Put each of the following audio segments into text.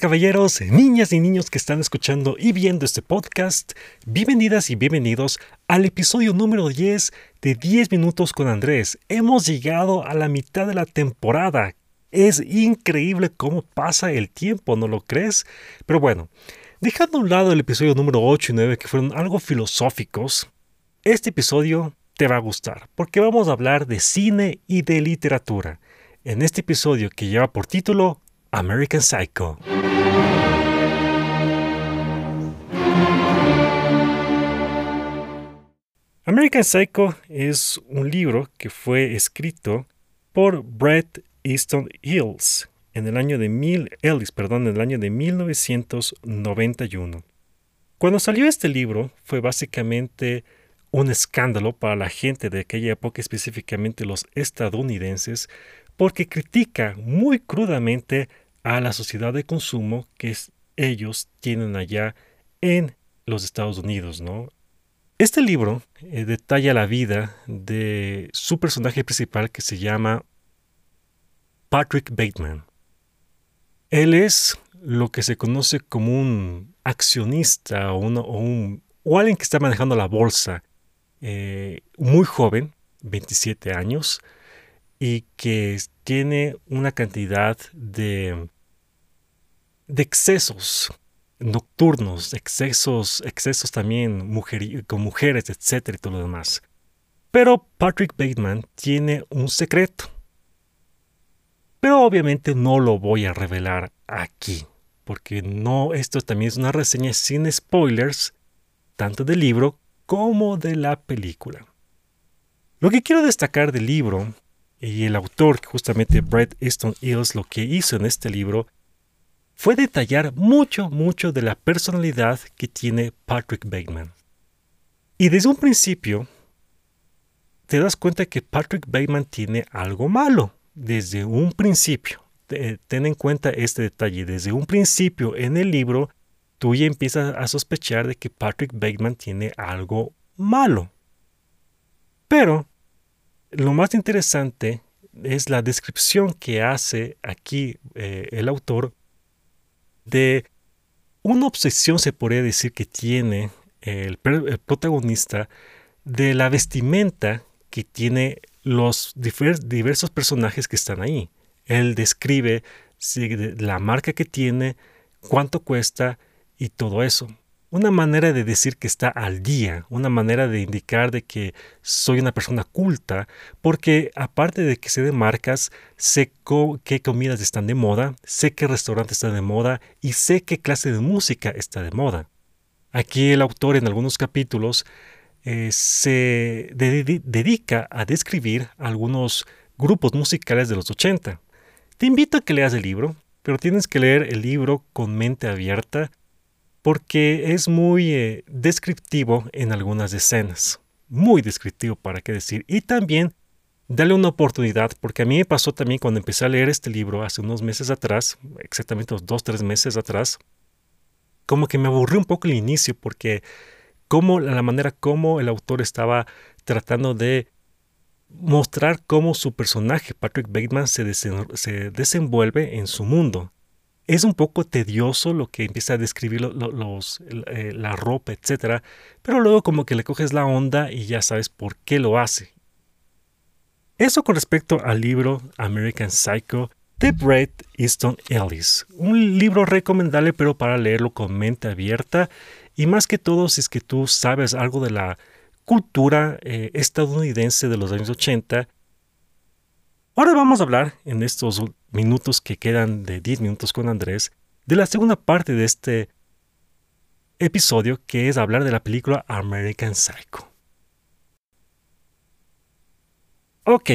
Caballeros, niñas y niños que están escuchando y viendo este podcast, bienvenidas y bienvenidos al episodio número 10 de 10 minutos con Andrés. Hemos llegado a la mitad de la temporada. Es increíble cómo pasa el tiempo, ¿no lo crees? Pero bueno, dejando a un lado el episodio número 8 y 9 que fueron algo filosóficos, este episodio te va a gustar porque vamos a hablar de cine y de literatura. En este episodio que lleva por título American Psycho. American Psycho es un libro que fue escrito por Bret Easton Hills en el año de mil, Ellis, perdón, en el año de 1991. Cuando salió este libro fue básicamente un escándalo para la gente de aquella época, específicamente los estadounidenses, porque critica muy crudamente a la sociedad de consumo que ellos tienen allá en los Estados Unidos, ¿no? Este libro eh, detalla la vida de su personaje principal que se llama Patrick Bateman. Él es lo que se conoce como un accionista o, un, o alguien que está manejando la bolsa, eh, muy joven, 27 años, y que tiene una cantidad de de excesos nocturnos, excesos, excesos también con mujeres, etcétera y todo lo demás. Pero Patrick Bateman tiene un secreto. Pero obviamente no lo voy a revelar aquí, porque no, esto también es una reseña sin spoilers, tanto del libro como de la película. Lo que quiero destacar del libro y el autor, justamente Brett Easton Hills, lo que hizo en este libro fue detallar mucho, mucho de la personalidad que tiene Patrick Bateman. Y desde un principio, te das cuenta que Patrick Bateman tiene algo malo. Desde un principio. Ten en cuenta este detalle. Desde un principio en el libro, tú ya empiezas a sospechar de que Patrick Bateman tiene algo malo. Pero lo más interesante es la descripción que hace aquí eh, el autor de una obsesión, se podría decir, que tiene el, protagonista de la vestimenta que tiene los diversos personajes que están ahí. Él describe la marca que tiene, cuánto cuesta y todo eso una manera de decir que está al día, una manera de indicar de que soy una persona culta, porque aparte de que sé de marcas, sé qué comidas están de moda, sé qué restaurantes están de moda y sé qué clase de música está de moda. Aquí el autor en algunos capítulos eh, se dedica a describir algunos grupos musicales de los 80. Te invito a que leas el libro, pero tienes que leer el libro con mente abierta porque es muy eh, descriptivo en algunas escenas. Muy descriptivo, para qué decir. Y también dale una oportunidad, porque a mí me pasó también cuando empecé a leer este libro hace unos meses atrás, exactamente dos, tres meses atrás, como que me aburrió un poco el inicio, porque como la manera como el autor estaba tratando de mostrar cómo su personaje, Patrick Bateman, se desenvuelve en su mundo es un poco tedioso lo que empieza a describir los, eh, la ropa, etc. Pero luego como que le coges la onda y ya sabes por qué lo hace. Eso con respecto al libro American Psycho de Bret Easton Ellis. Un libro recomendable pero para leerlo con mente abierta y más que todo si es que tú sabes algo de la cultura eh, estadounidense de los años 80 Ahora vamos a hablar en estos minutos que quedan de 10 minutos con Andrés de la segunda parte de este episodio que es hablar de la película American Psycho. Ok,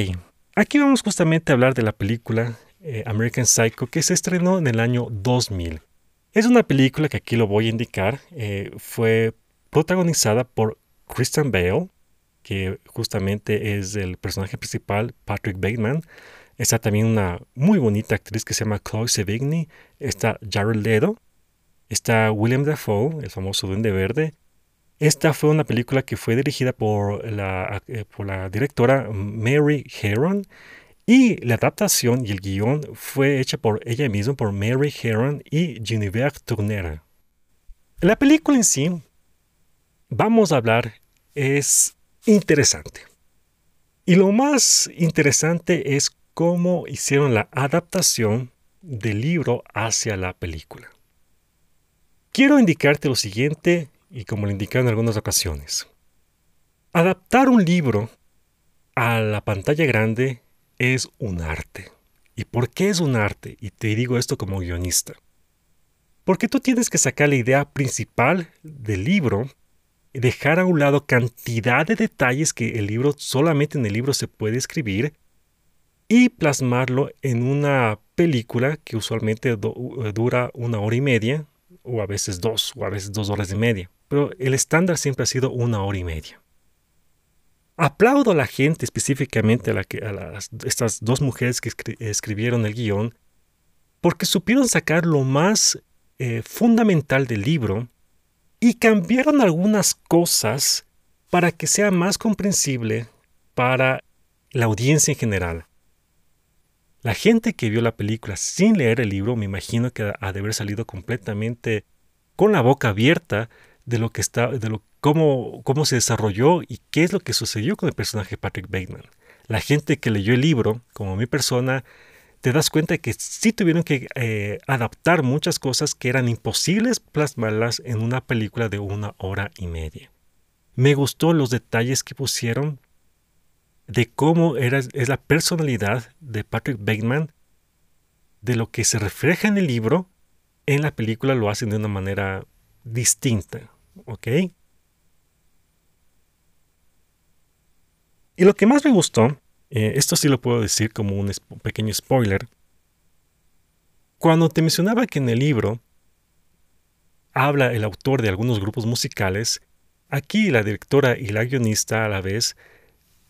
aquí vamos justamente a hablar de la película eh, American Psycho que se estrenó en el año 2000. Es una película que aquí lo voy a indicar, eh, fue protagonizada por Christian Bale, que justamente es el personaje principal, Patrick Bateman. Está también una muy bonita actriz que se llama Chloe Sevigny. Está Jared Leto. Está William Dafoe, el famoso Duende Verde. Esta fue una película que fue dirigida por la, eh, por la directora Mary Heron. Y la adaptación y el guion fue hecha por ella misma, por Mary Heron y Genevieve Tourneur. La película en sí, vamos a hablar, es interesante. Y lo más interesante es cómo hicieron la adaptación del libro hacia la película. Quiero indicarte lo siguiente, y como lo indicaron en algunas ocasiones. Adaptar un libro a la pantalla grande es un arte. ¿Y por qué es un arte? Y te digo esto como guionista. Porque tú tienes que sacar la idea principal del libro dejar a un lado cantidad de detalles que el libro solamente en el libro se puede escribir y plasmarlo en una película que usualmente dura una hora y media o a veces dos o a veces dos horas y media. Pero el estándar siempre ha sido una hora y media. Aplaudo a la gente, específicamente a, la que, a estas dos mujeres que escribieron el guion, porque supieron sacar lo más eh, fundamental del libro y cambiaron algunas cosas para que sea más comprensible para la audiencia en general. La gente que vio la película sin leer el libro, me imagino que ha de haber salido completamente con la boca abierta de lo que está, de lo cómo, cómo se desarrolló y qué es lo que sucedió con el personaje Patrick Bateman. La gente que leyó el libro, como mi persona, te das cuenta que sí tuvieron que eh, adaptar muchas cosas que eran imposibles plasmarlas en una película de una hora y media. Me gustó los detalles que pusieron de cómo era, es la personalidad de Patrick Bateman, de lo que se refleja en el libro, en la película lo hacen de una manera distinta. ¿Ok? Y lo que más me gustó eh, esto sí lo puedo decir como un pequeño spoiler. Cuando te mencionaba que en el libro habla el autor de algunos grupos musicales, aquí la directora y la guionista a la vez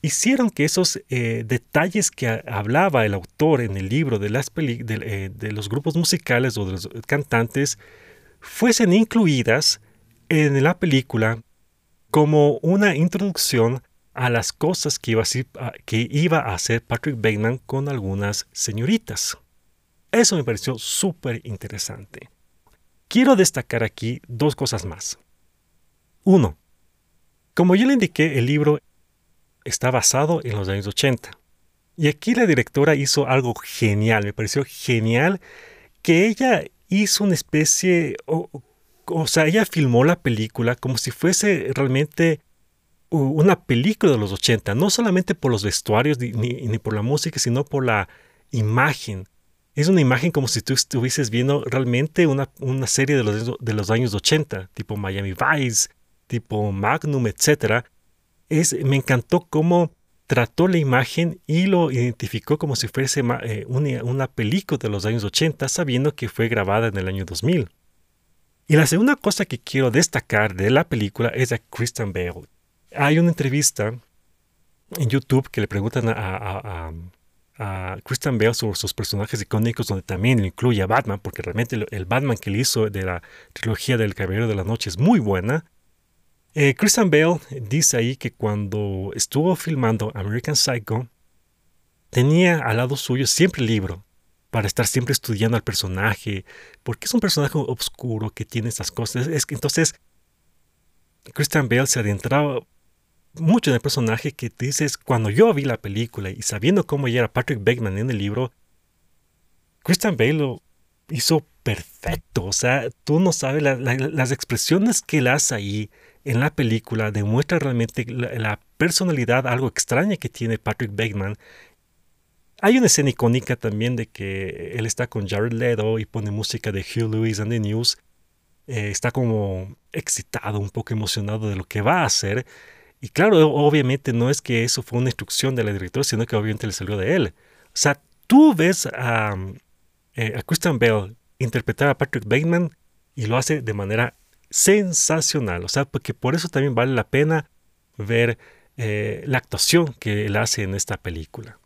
hicieron que esos eh, detalles que hablaba el autor en el libro de, las eh, de los grupos musicales o de los cantantes fuesen incluidas en la película como una introducción a las cosas que iba a, hacer Patrick Bateman con algunas señoritas. Eso me pareció súper interesante. Quiero destacar aquí dos cosas más. Uno, como ya le indiqué, el libro está basado en los años 80. Y aquí la directora hizo algo genial, me pareció genial que ella hizo una especie, o, o sea, ella filmó la película como si fuese realmente una película de los 80, no solamente por los vestuarios ni, por la música, sino por la imagen. Es una imagen como si tú estuvieses viendo realmente una, una serie de los, de los años 80, tipo Miami Vice, tipo Magnum, etc. Es, me encantó cómo trató la imagen y lo identificó como si fuese eh, una, una, película de los años 80, sabiendo que fue grabada en el año 2000. Y la segunda cosa que quiero destacar de la película es a Kristen Bale. Hay una entrevista en YouTube que le preguntan a, Christian Bale sobre sus personajes icónicos, donde también incluye a Batman, porque realmente el, Batman que le hizo de la trilogía del Caballero de la Noche es muy buena. Eh, Christian Bale dice ahí que cuando estuvo filmando American Psycho, tenía al lado suyo siempre el libro, para estar siempre estudiando al personaje, porque es un personaje oscuro que tiene esas cosas. Entonces Christian Bale se adentraba mucho en el personaje que dices, cuando yo vi la película y sabiendo cómo era Patrick Bateman en el libro, Christian Bale lo hizo perfecto. O sea, tú no sabes, las expresiones que él hace ahí en la película demuestra realmente la, personalidad algo extraña que tiene Patrick Bateman. Hay una escena icónica también de que él está con Jared Leto y pone música de Hugh Lewis and the News. Eh, está como excitado, un poco emocionado de lo que va a hacer. Y claro, obviamente no es que eso fue una instrucción de la directora, sino que obviamente le salió de él. O sea, tú ves a, eh, a Christian Bell interpretar a Patrick Bateman y lo hace de manera sensacional. O sea, porque por eso también vale la pena ver eh, la actuación que él hace en esta película.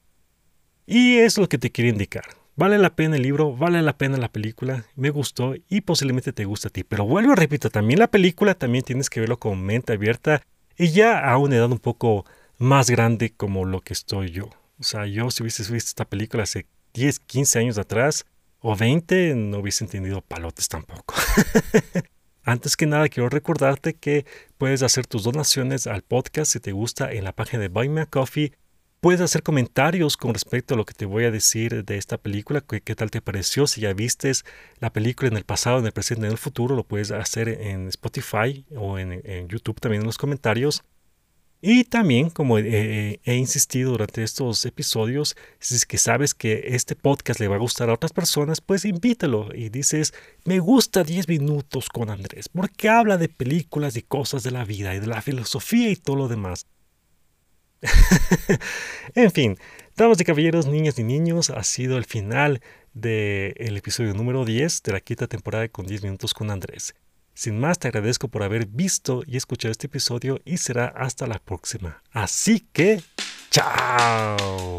Y es lo que te quiero indicar. Vale la pena el libro, vale la pena la película, me gustó y posiblemente te guste a ti. Pero vuelvo a repito, también la película también tienes que verlo con mente abierta y ya a una edad un poco más grande como lo que estoy yo. O sea, yo si hubiese visto esta película hace 10, 15 años atrás, o 20, no hubiese entendido palotes tampoco. Antes que nada, quiero recordarte que puedes hacer tus donaciones al podcast si te gusta en la página de Buy Me a Coffee. Puedes hacer comentarios con respecto a lo que te voy a decir de esta película, qué, qué tal te pareció, si ya vistes la película en el pasado, en el presente, en el futuro, lo puedes hacer en Spotify o en, en YouTube también en los comentarios. Y también, como he insistido durante estos episodios, si es que sabes que este podcast le va a gustar a otras personas, pues invítalo y dices, me gusta 10 minutos con Andrés, porque habla de películas y cosas de la vida y de la filosofía y todo lo demás. en fin, damas y caballeros, niñas y niños, ha sido el final del de episodio número 10 de la quinta temporada con 10 minutos con Andrés. Sin más, te agradezco por haber visto y escuchado este episodio y será hasta la próxima. Así que, chao.